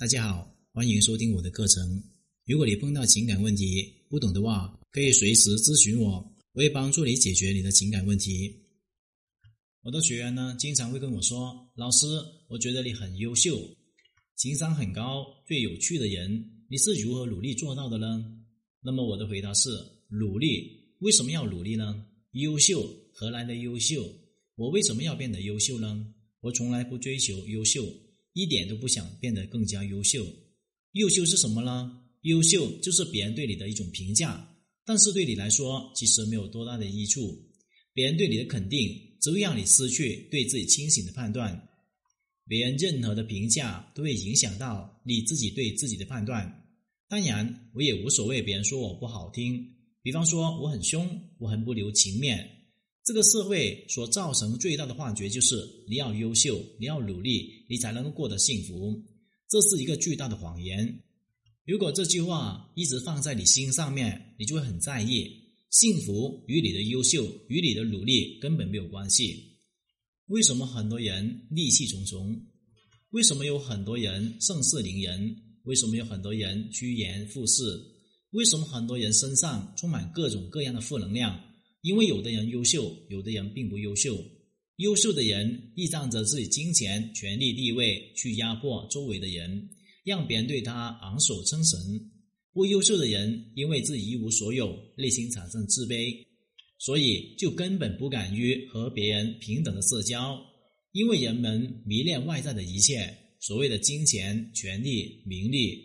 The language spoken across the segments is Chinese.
大家好，欢迎收听我的课程。如果你碰到情感问题不懂的话，可以随时咨询我，我会帮助你解决你的情感问题。我的学员呢，经常会跟我说：“老师，我觉得你很优秀，情商很高，最有趣的人，你是如何努力做到的呢？”那么我的回答是：努力。为什么要努力呢？优秀何来的优秀？我为什么要变得优秀呢？我从来不追求优秀，一点都不想变得更加优秀。优秀是什么呢？优秀就是别人对你的一种评价，但是对你来说其实没有多大的益处。别人对你的肯定只会让你失去对自己清醒的判断。别人任何的评价都会影响到你自己对自己的判断。当然，我也无所谓别人说我不好听，比方说我很凶，我很不留情面。这个社会所造成最大的幻觉就是你要优秀，你要努力，你才能够过得幸福。这是一个巨大的谎言。如果这句话一直放在你心上面，你就会很在意。幸福与你的优秀与你的努力根本没有关系。为什么很多人戾气重重？为什么有很多人盛世凌人？为什么有很多人趋炎附势？为什么很多人身上充满各种各样的负能量？因为有的人优秀，有的人并不优秀。优秀的人依仗着自己金钱、权力、地位去压迫周围的人，让别人对他昂首称臣；不优秀的人因为自己一无所有，内心产生自卑，所以就根本不敢于和别人平等的社交。因为人们迷恋外在的一切，所谓的金钱、权力、名利。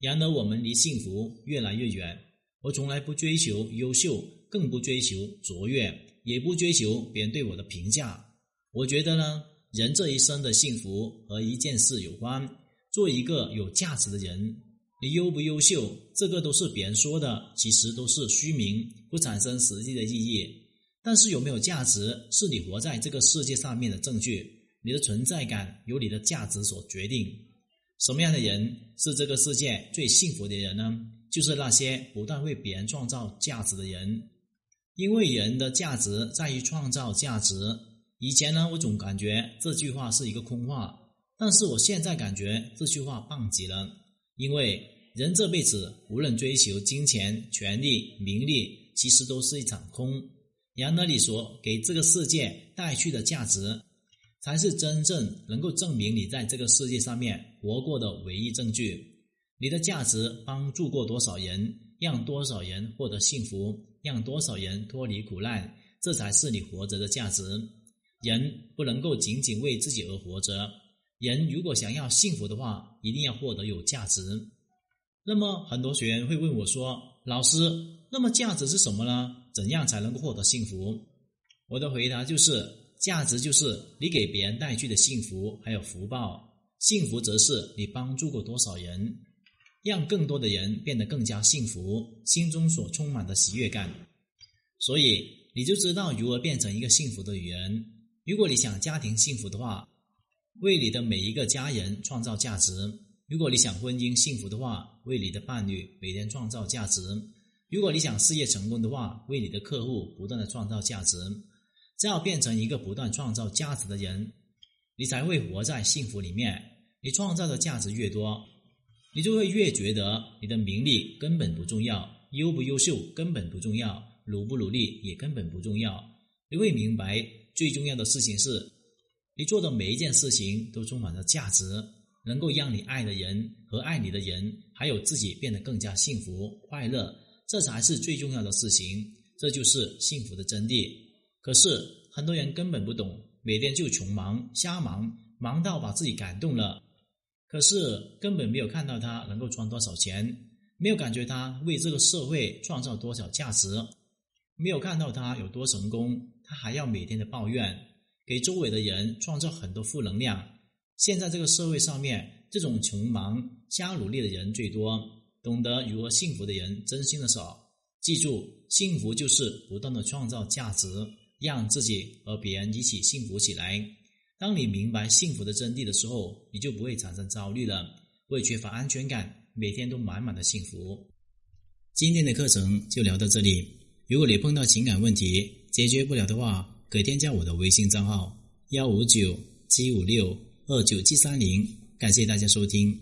然而，我们离幸福越来越远。我从来不追求优秀。更不追求卓越，也不追求别人对我的评价。我觉得呢，人这一生的幸福和一件事有关：做一个有价值的人。你优不优秀，这个都是别人说的，其实都是虚名，不产生实际的意义。但是有没有价值，是你活在这个世界上面的证据。你的存在感由你的价值所决定。什么样的人是这个世界最幸福的人呢？就是那些不断为别人创造价值的人。因为人的价值在于创造价值。以前呢，我总感觉这句话是一个空话，但是我现在感觉这句话棒极了。因为人这辈子无论追求金钱、权力、名利，其实都是一场空。然而，你所给这个世界带去的价值，才是真正能够证明你在这个世界上面活过的唯一证据。你的价值帮助过多少人，让多少人获得幸福？让多少人脱离苦难，这才是你活着的价值。人不能够仅仅为自己而活着。人如果想要幸福的话，一定要获得有价值。那么，很多学员会问我说：“老师，那么价值是什么呢？怎样才能够获得幸福？”我的回答就是：价值就是你给别人带去的幸福，还有福报；幸福则是你帮助过多少人。让更多的人变得更加幸福，心中所充满的喜悦感，所以你就知道如何变成一个幸福的女人。如果你想家庭幸福的话，为你的每一个家人创造价值；如果你想婚姻幸福的话，为你的伴侣每天创造价值；如果你想事业成功的话，为你的客户不断的创造价值。只要变成一个不断创造价值的人，你才会活在幸福里面。你创造的价值越多。你就会越觉得你的名利根本不重要，优不优秀根本不重要，努不努力也根本不重要。你会明白，最重要的事情是，你做的每一件事情都充满了价值，能够让你爱的人和爱你的人，还有自己变得更加幸福快乐，这才是最重要的事情。这就是幸福的真谛。可是很多人根本不懂，每天就穷忙瞎忙，忙到把自己感动了。可是根本没有看到他能够赚多少钱，没有感觉他为这个社会创造多少价值，没有看到他有多成功，他还要每天的抱怨，给周围的人创造很多负能量。现在这个社会上面，这种穷忙瞎努力的人最多，懂得如何幸福的人真心的少。记住，幸福就是不断的创造价值，让自己和别人一起幸福起来。当你明白幸福的真谛的时候，你就不会产生焦虑了，会缺乏安全感，每天都满满的幸福。今天的课程就聊到这里。如果你碰到情感问题解决不了的话，可添加我的微信账号幺五九七五六二九七三零。感谢大家收听。